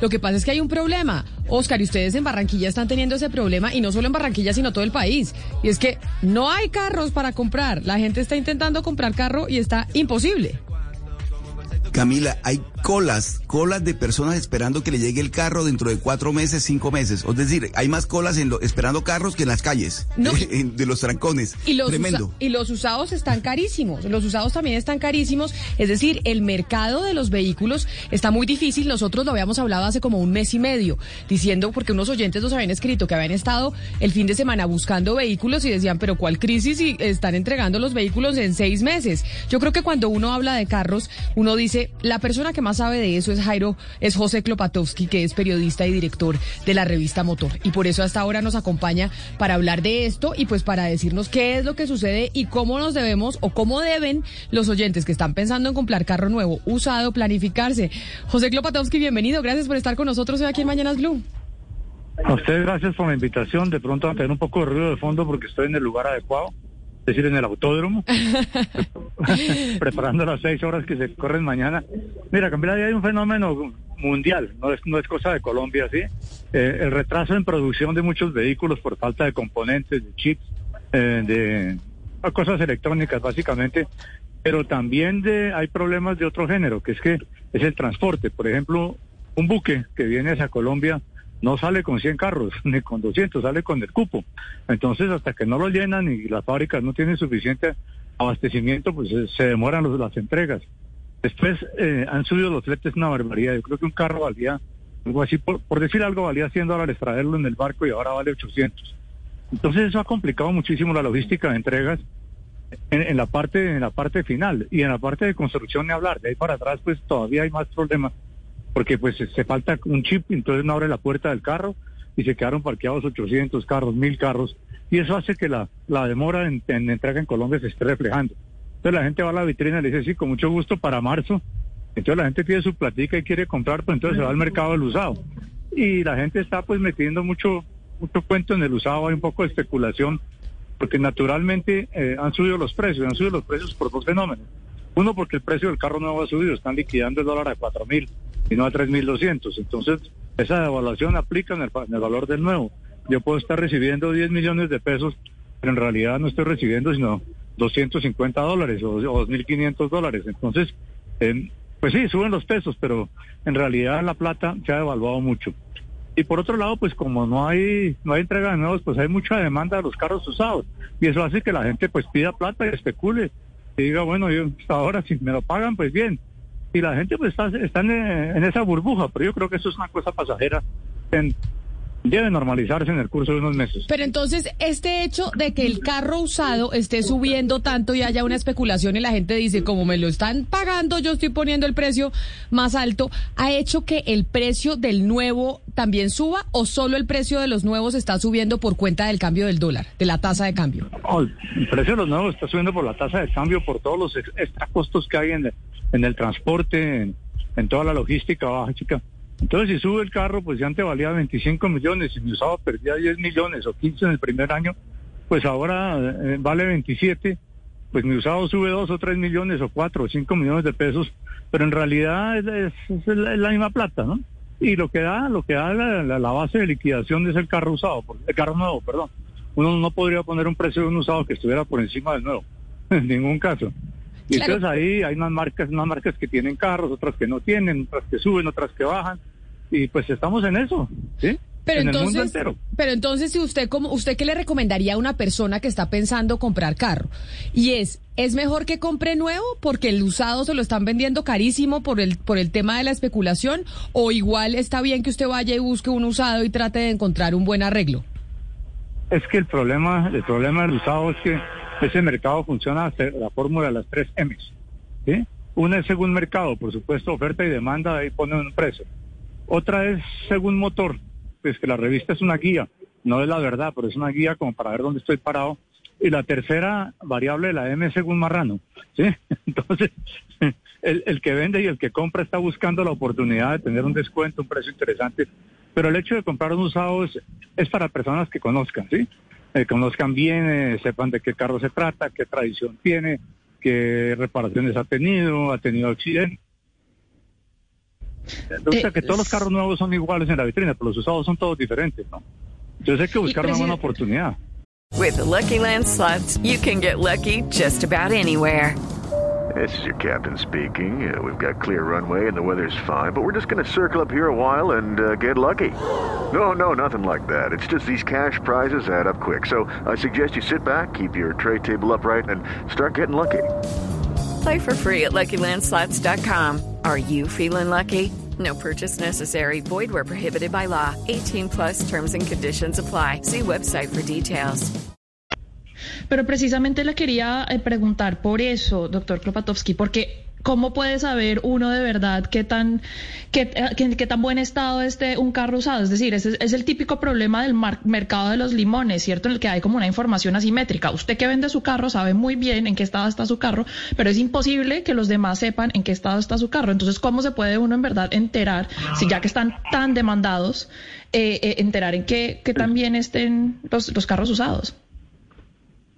Lo que pasa es que hay un problema. Oscar, y ustedes en Barranquilla están teniendo ese problema, y no solo en Barranquilla, sino todo el país. Y es que no hay carros para comprar. La gente está intentando comprar carro y está imposible. Camila, hay colas, colas de personas esperando que le llegue el carro dentro de cuatro meses, cinco meses. Es decir, hay más colas en lo, esperando carros que en las calles, No. de los trancones. Y los, Tremendo. usa- y los usados están carísimos. Los usados también están carísimos. Es decir, el mercado de los vehículos está muy difícil. Nosotros lo habíamos hablado hace como un mes y medio, diciendo, porque unos oyentes nos habían escrito que habían estado el fin de semana buscando vehículos y decían, pero ¿cuál crisis? Y están entregando los vehículos en seis meses. Yo creo que cuando uno habla de carros, uno dice, la persona que más sabe de eso es Jairo, es José Klopatowski, que es periodista y director de la revista Motor. Y por eso hasta ahora nos acompaña para hablar de esto y pues para decirnos qué es lo que sucede y cómo nos debemos o cómo deben los oyentes que están pensando en comprar carro nuevo, usado, planificarse. José Klopatowski, bienvenido. Gracias por estar con nosotros hoy aquí en Mañanas Blue. A ustedes gracias por la invitación. De pronto van a tener un poco de ruido de fondo porque estoy en el lugar adecuado, decir, en el autódromo, preparando las seis horas que se corren mañana. Mira, Camila, hay un fenómeno mundial, no es, no es cosa de Colombia, ¿sí? Eh, el retraso en producción de muchos vehículos por falta de componentes, de chips, eh, de cosas electrónicas básicamente, pero también de, hay problemas de otro género, que es que es el transporte. Por ejemplo, un buque que viene hacia Colombia no sale con 100 carros, ni con 200, sale con el cupo. Entonces, hasta que no lo llenan y las fábricas no tienen suficiente abastecimiento, pues eh, se demoran las entregas. Después eh, han subido los fletes una barbaridad. Yo creo que un carro valía, algo así, por, por decir algo, valía 100 dólares traerlo en el barco y ahora vale 800. Entonces eso ha complicado muchísimo la logística de entregas en, en la parte en la parte final y en la parte de construcción ni hablar. De ahí para atrás pues todavía hay más problemas porque pues se falta un chip, entonces no abre la puerta del carro y se quedaron parqueados 800 carros, 1000 carros y eso hace que la, la demora en, en entrega en Colombia se esté reflejando. Entonces la gente va a la vitrina y le dice, sí, con mucho gusto para marzo. Entonces la gente pide su platica y quiere comprar, pues entonces se va al mercado del usado. Y la gente está pues metiendo mucho, mucho cuento en el usado, hay un poco de especulación, porque naturalmente eh, han subido los precios, han subido los precios por dos fenómenos. Uno, porque el precio del carro nuevo ha subido, están liquidando el dólar a cuatro mil y no a tres mil doscientos. Entonces, esa devaluación aplica en el, en el valor del nuevo. Yo puedo estar recibiendo 10 millones de pesos, pero en realidad no estoy recibiendo sino 250 dólares o, o 2.500 dólares. Entonces, eh, pues sí, suben los pesos, pero en realidad la plata se ha devaluado mucho. Y por otro lado, pues como no hay no hay entrega de nuevos, pues hay mucha demanda de los carros usados. Y eso hace que la gente pues pida plata y especule. Y diga, bueno, yo hasta ahora si me lo pagan, pues bien. Y la gente pues está, está en, en esa burbuja, pero yo creo que eso es una cosa pasajera. Debe normalizarse en el curso de unos meses. Pero entonces, este hecho de que el carro usado esté subiendo tanto y haya una especulación y la gente dice, como me lo están pagando, yo estoy poniendo el precio más alto, ¿ha hecho que el precio del nuevo también suba o solo el precio de los nuevos está subiendo por cuenta del cambio del dólar, de la tasa de cambio? Oh, el precio de los nuevos está subiendo por la tasa de cambio, por todos los ex- extra costos que hay en el, en el transporte, en, en toda la logística baja, chica. Entonces, si sube el carro, pues ya antes valía 25 millones, y mi usado perdía 10 millones o 15 en el primer año, pues ahora eh, vale 27, pues mi usado sube 2 o 3 millones o 4 o 5 millones de pesos, pero en realidad es, es- es la, es la misma plata, ¿no? Y lo que da, lo que da la, la- la base de liquidación es el carro usado, el carro nuevo, perdón. Uno no podría poner un precio de un usado que estuviera por encima del nuevo, en ningún caso. Y Claro. entonces ahí hay unas marcas, unas marcas que tienen carros, otras que no tienen, otras que suben, otras que bajan, y pues estamos en eso, ¿sí? Pero en el mundo entonces, entero. pero entonces, si usted como usted qué le recomendaría a una persona que está pensando comprar carro y es es mejor que compre nuevo porque el usado se lo están vendiendo carísimo por el por el tema de la especulación o igual está bien que usted vaya y busque un usado y trate de encontrar un buen arreglo. Es que el problema, el problema del usado es que ese mercado funciona hasta la fórmula de las tres M's. ¿sí? Una es según mercado, por supuesto, oferta y demanda, ahí ponen un precio. Otra es según motor, pues que la revista es una guía, no es la verdad, pero es una guía como para ver dónde estoy parado. Y la tercera variable, la M según marrano. ¿sí? Entonces, el, que vende y el que compra está buscando la oportunidad de tener un descuento, un precio interesante. Pero el hecho de comprar un usado es, es para personas que conozcan, ¿sí? Eh, conozcan bien, eh, sepan de qué carro se trata, qué tradición tiene, qué reparaciones ha tenido, ha tenido accidentes. Entonces, Eh, que todos los carros nuevos son iguales en la vitrina, pero los usados son todos diferentes, ¿no? Entonces hay que buscar una buena oportunidad. With the Lucky Land slots, you can get lucky just about anywhere. This is your captain speaking. Uh, we've got clear runway and the weather's fine, but we're just going to circle up here a while and uh, get lucky. No, no, nothing like that. It's just these cash prizes add up quick. So I suggest you sit back, keep your tray table upright, and start getting lucky. Play for free at LuckyLandSlots.com. Are you feeling lucky? No purchase necessary. Void where prohibited by law. 18 plus terms and conditions apply. See website for details. Pero precisamente le quería eh, preguntar por eso, doctor Klopatowski, porque ¿cómo puede saber uno de verdad qué tan, qué, eh, qué- qué tan buen estado esté un carro usado? Es decir, ese es el típico problema del mar- mercado de los limones, ¿cierto? En el que hay como una información asimétrica. Usted que vende su carro sabe muy bien en qué estado está su carro, pero es imposible que los demás sepan en qué estado está su carro. Entonces, ¿cómo se puede uno en verdad enterar, si ya que están tan demandados, eh, eh, enterar en qué, qué tan bien estén los, los carros usados?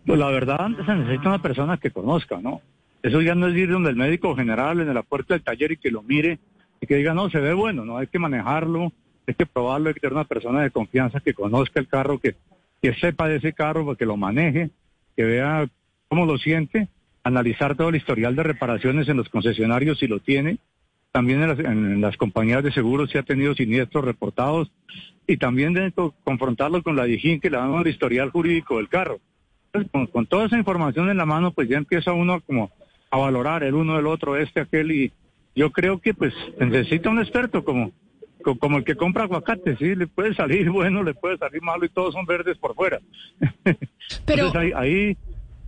Pues la verdad se necesita una persona que conozca, ¿no? Eso ya no es ir donde el médico general en la puerta del taller y que lo mire y que diga, no, se ve bueno, no hay que manejarlo, hay que probarlo, hay que tener una persona de confianza que conozca el carro, que, que sepa de ese carro, que lo maneje, que vea cómo lo siente, analizar todo el historial de reparaciones en los concesionarios si lo tiene, también en las, en las compañías de seguros si ha tenido siniestros reportados y también de co- confrontarlo con la DIJÍN que le dan el historial jurídico del carro. Con, con toda esa información en la mano, pues ya empieza uno como a valorar el uno, el otro, este, aquel, y yo creo que pues necesita un experto como, co- como el que compra aguacate, sí, le puede salir bueno, le puede salir malo y todos son verdes por fuera. Pero- Entonces ahí, ahí,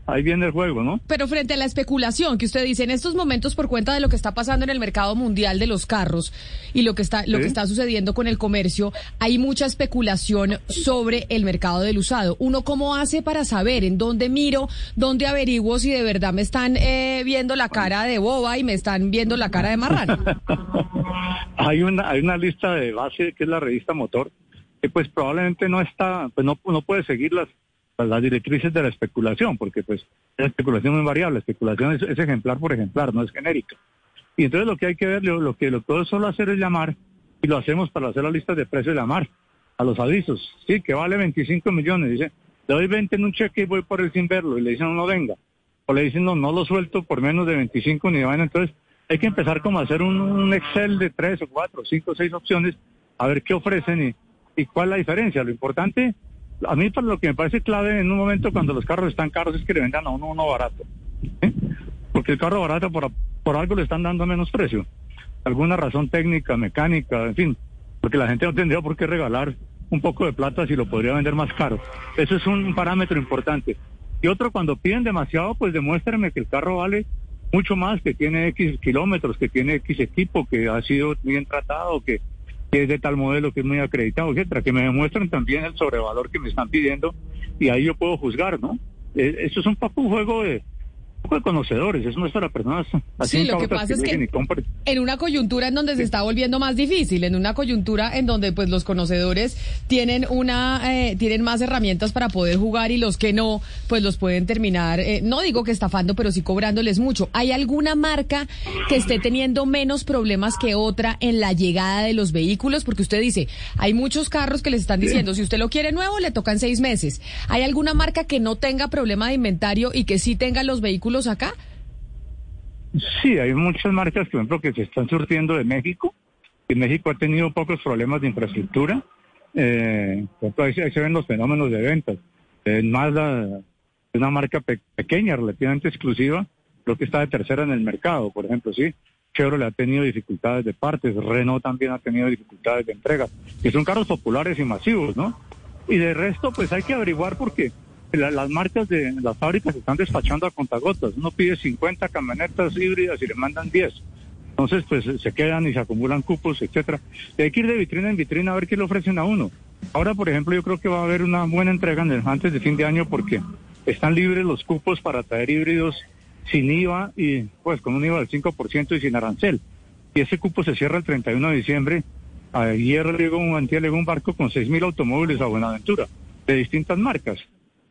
ahí viene el juego, ¿no? Pero frente a la especulación que usted dice en estos momentos por cuenta de lo que está pasando en el mercado mundial de los carros y lo que está lo Sí. que está sucediendo con el comercio, hay mucha especulación sobre el mercado del usado. Uno cómo hace para saber en dónde miro, dónde averiguo si de verdad me están eh, viendo la cara de boba y me están viendo la cara de marrano. hay una hay una lista de base que es la revista Motor que pues probablemente no está pues no no puede seguir las las directrices de la especulación porque pues la especulación es variable la especulación es, ejemplar por ejemplar no es genérica. Y entonces lo que hay que ver lo, que lo puedo solo hacer es llamar y lo hacemos para hacer las listas de precios llamar a los avisos. Sí que vale 25 millones dice le doy 20 en un cheque y voy por él sin verlo y le dicen no venga o le dicen no no lo suelto por menos de 25 ni vaina entonces hay que empezar como a hacer un, Excel de tres o cuatro, cinco, seis opciones, a ver qué ofrecen y, y cuál es la diferencia. Lo importante, a mí para lo que me parece clave en un momento cuando los carros están caros es que le vendan a uno uno barato. Porque el carro barato por, por algo le están dando menos precio. Alguna razón técnica, mecánica, en fin. Porque la gente no tendría por qué regalar un poco de plata si lo podría vender más caro. Eso es un parámetro importante. Y otro, cuando piden demasiado, pues demuéstrenme que el carro vale mucho más, que tiene X kilómetros, que tiene X equipo, que ha sido bien tratado, que, que es de tal modelo que es muy acreditado, etcétera, que me demuestren también el sobrevalor que me están pidiendo y ahí yo puedo juzgar, ¿no? Eh, Eso es un poco un juego de, poco de conocedores, es para personas así Sí, lo que pasa es que en una coyuntura en donde se está volviendo más difícil, en una coyuntura en donde pues los conocedores tienen una eh, tienen más herramientas para poder jugar y los que no pues los pueden terminar eh, no digo que estafando pero sí cobrándoles mucho. ¿Hay alguna marca que esté teniendo menos problemas que otra en la llegada de los vehículos? Porque usted dice hay muchos carros que les están diciendo si usted lo quiere nuevo le tocan seis meses. ¿Hay alguna marca que no tenga problema de inventario y que sí tenga los vehículos acá? Sí, hay muchas marcas, por ejemplo, que se están surtiendo de México. Y México ha tenido pocos problemas de infraestructura. Eh, ahí, se- ahí se ven los fenómenos de ventas. Eh, Mazda es una marca pe- pequeña, relativamente exclusiva, creo que está de tercera en el mercado, por ejemplo, sí. Chevrolet ha tenido dificultades de partes, Renault también ha tenido dificultades de entrega, que son carros populares y masivos, ¿no? Y de resto, pues hay que averiguar porque la- las marcas de las fábricas están despachando a contagotas. Uno pide 50 camionetas híbridas y le mandan 10. Entonces, pues se quedan y se acumulan cupos, etcétera. Y hay que ir de vitrina en vitrina a ver qué le ofrecen a uno. Ahora, por ejemplo, yo creo que va a haber una buena entrega antes de fin de año porque están libres los cupos para traer híbridos sin IVA y pues con un IVA del 5% y sin arancel. Y ese cupo se cierra el 31 de diciembre. Ayer llegó un, llegó un barco con 6.000 automóviles a Buenaventura de distintas marcas.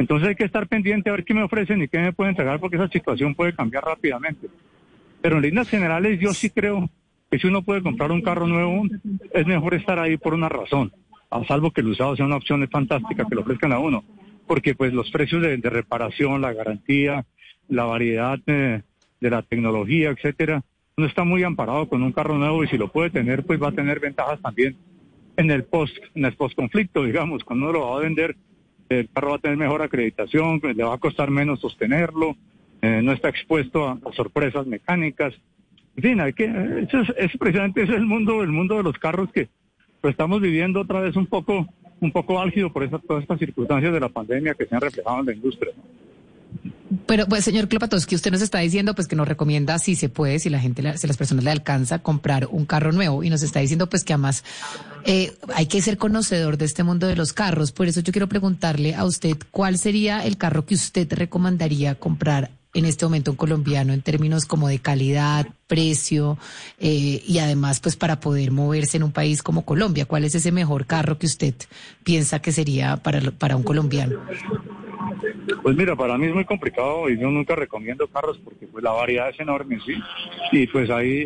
Entonces hay que estar pendiente a ver qué me ofrecen y qué me pueden entregar porque esa situación puede cambiar rápidamente. Pero en líneas generales yo sí creo que si uno puede comprar un carro nuevo, es mejor estar ahí por una razón, a salvo que el usado sea una opción fantástica que lo ofrezcan a uno, porque pues los precios de, reparación, la garantía, la variedad de, la tecnología, etcétera, no está muy amparado con un carro nuevo y si lo puede tener, pues va a tener ventajas también en el post, en el post conflicto, digamos, cuando uno lo va a vender, el carro va a tener mejor acreditación, le va a costar menos sostenerlo, eh, no está expuesto a, sorpresas mecánicas. En fin, eso es, precisamente ese es el mundo, el mundo de los carros que lo estamos viviendo otra vez un poco, un poco álgido por todas estas circunstancias de la pandemia que se han reflejado en la industria. Pero, pues, señor Klopatowski, usted nos está diciendo pues que nos recomienda, si se puede, si la gente, si las personas le alcanza, comprar un carro nuevo. Y nos está diciendo pues que además eh, hay que ser conocedor de este mundo de los carros. Por eso yo quiero preguntarle a usted, ¿cuál sería el carro que usted recomendaría comprar en este momento un colombiano en términos como de calidad, precio eh, y además pues para poder moverse en un país como Colombia? ¿Cuál es ese mejor carro que usted piensa que sería para, para un colombiano? Pues mira, para mí es muy complicado y yo nunca recomiendo carros porque pues la variedad es enorme, ¿sí? Y pues ahí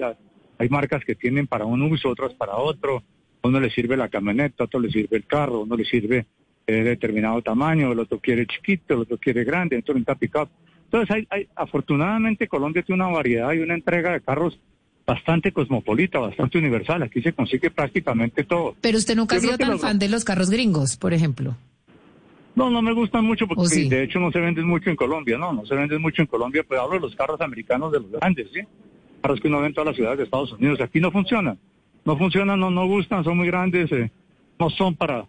hay marcas que tienen para un uso, otras para otro. uno le sirve la camioneta, otro le sirve el carro, uno le sirve de determinado tamaño, el otro quiere chiquito, el otro quiere grande, otro necesita pick-up. Entonces, hay, afortunadamente Colombia tiene una variedad y una entrega de carros bastante cosmopolita, bastante universal. Aquí se consigue prácticamente todo. Pero usted nunca ha sido tan fan de los carros gringos, por ejemplo. No, no me gustan mucho porque de hecho no se venden mucho en Colombia, no, no se venden mucho en Colombia, pero hablo de los carros americanos de los grandes, ¿sí? Carros que uno ve en todas las ciudades de Estados Unidos. Aquí no funcionan, no funcionan, no, no gustan, son muy grandes, eh, no son para,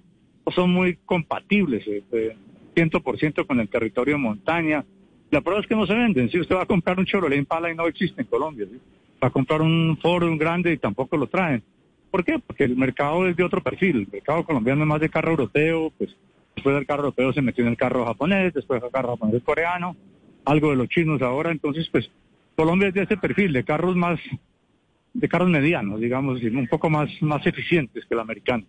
no son muy compatibles, eh, eh, ciento por ciento con el territorio de montaña, la prueba es que no se venden. Si usted va a comprar un Chevrolet Impala y no existe en Colombia, va a comprar un Ford un grande y tampoco lo traen. ¿Por qué? Porque el mercado es de otro perfil. El mercado colombiano es más de carro europeo, pues después del carro europeo se metió en el carro japonés, después el carro japonés coreano, algo de los chinos ahora. Entonces, pues Colombia es de ese perfil, de carros más, de carros medianos, digamos, un poco más, más eficientes que el americano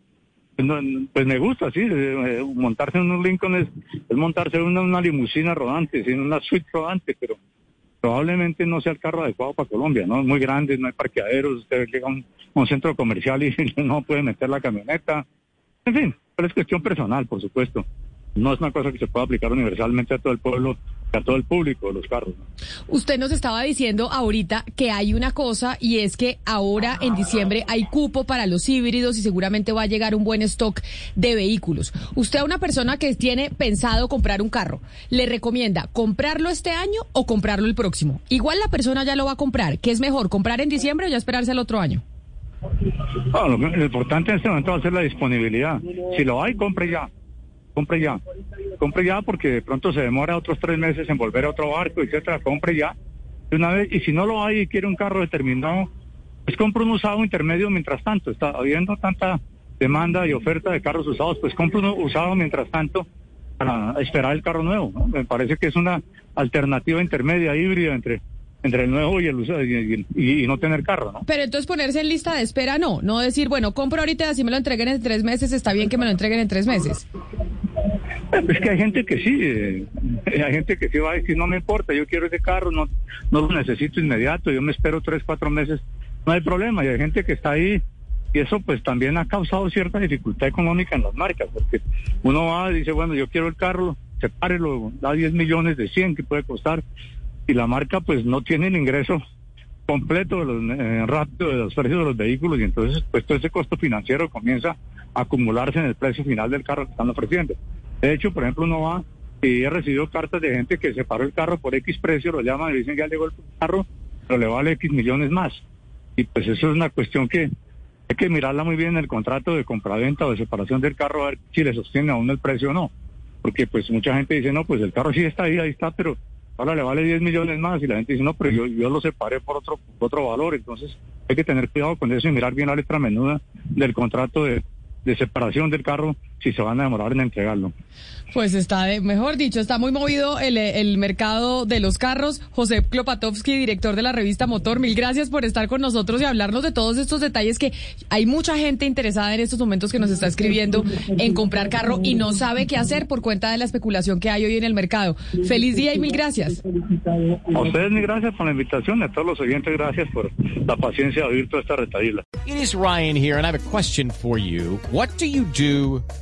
pues me gusta, sí, eh, montarse en un Lincoln es, montarse en una, limusina rodante, en una suite rodante, pero probablemente no sea el carro adecuado para Colombia, ¿no? Es muy grande, no hay parqueaderos, usted llega a un, centro comercial y no puede meter la camioneta. En fin, pero es cuestión personal, por supuesto. No es una cosa que se pueda aplicar universalmente a todo el pueblo a todo el público los carros. Usted nos estaba diciendo ahorita que hay una cosa y es que ahora en diciembre hay cupo para los híbridos y seguramente va a llegar un buen stock de vehículos. Usted a una persona que tiene pensado comprar un carro, ¿le recomienda comprarlo este año o comprarlo el próximo? Igual la persona ya lo va a comprar. ¿Qué es mejor, comprar en diciembre o ya esperarse el otro año? Ah, lo importante en este momento va a ser la disponibilidad. Si lo hay, compre ya compre ya. Compre ya porque de pronto se demora otros tres meses en volver a otro barco, etcétera. Compre ya. Una vez, y si no lo hay y quiere un carro determinado, pues compre un usado intermedio mientras tanto. Está habiendo tanta demanda y oferta de carros usados, pues compre uno usado mientras tanto para esperar el carro nuevo. Me parece que es una alternativa intermedia, híbrida entre entre el nuevo y el usado y, no tener carro, ¿no? Pero entonces ponerse en lista de espera no, no decir, bueno, compro ahorita, así me lo entreguen en tres meses, está bien que me lo entreguen en tres meses. Es que hay gente que sí, eh, hay gente que sí va a decir, no me importa, yo quiero ese carro, no, no lo necesito inmediato, yo me espero tres, cuatro meses, no hay problema, y hay gente que está ahí, y eso pues también ha causado cierta dificultad económica en las marcas, porque uno va y dice, bueno, yo quiero el carro, sepárelo, da 10 millones de 100 que puede costar, y la marca pues no tiene el ingreso completo de los, eh, de los precios de los vehículos, y entonces pues todo ese costo financiero comienza a acumularse en el precio final del carro que están ofreciendo. De hecho, por ejemplo, uno va y he recibido cartas de gente que separó el carro por X precio, lo llaman y dicen ya llegó el carro, pero le vale X millones más. Y pues eso es una cuestión que hay que mirarla muy bien en el contrato de compraventa o de separación del carro, a ver si le sostiene aún el precio o no. Porque pues mucha gente dice, no, pues el carro sí está ahí, ahí está, pero ahora le vale 10 millones más y la gente dice, no, pero yo, yo lo separé por otro, otro valor, entonces hay que tener cuidado con eso y mirar bien la letra menuda del contrato de separación del carro si se van a demorar en entregarlo. Pues está, de, mejor dicho, está muy movido el, el mercado de los carros. José Klopatowski, director de la revista Motor, mil gracias por estar con nosotros y hablarnos de todos estos detalles que hay mucha gente interesada en estos momentos que nos está escribiendo en comprar carro y no sabe qué hacer por cuenta de la especulación que hay hoy en el mercado. Feliz día y mil gracias. A ustedes mil gracias por la invitación, a todos los oyentes gracias por la paciencia de oír toda esta retadilla. It is Ryan here and I have a question for you. What do you do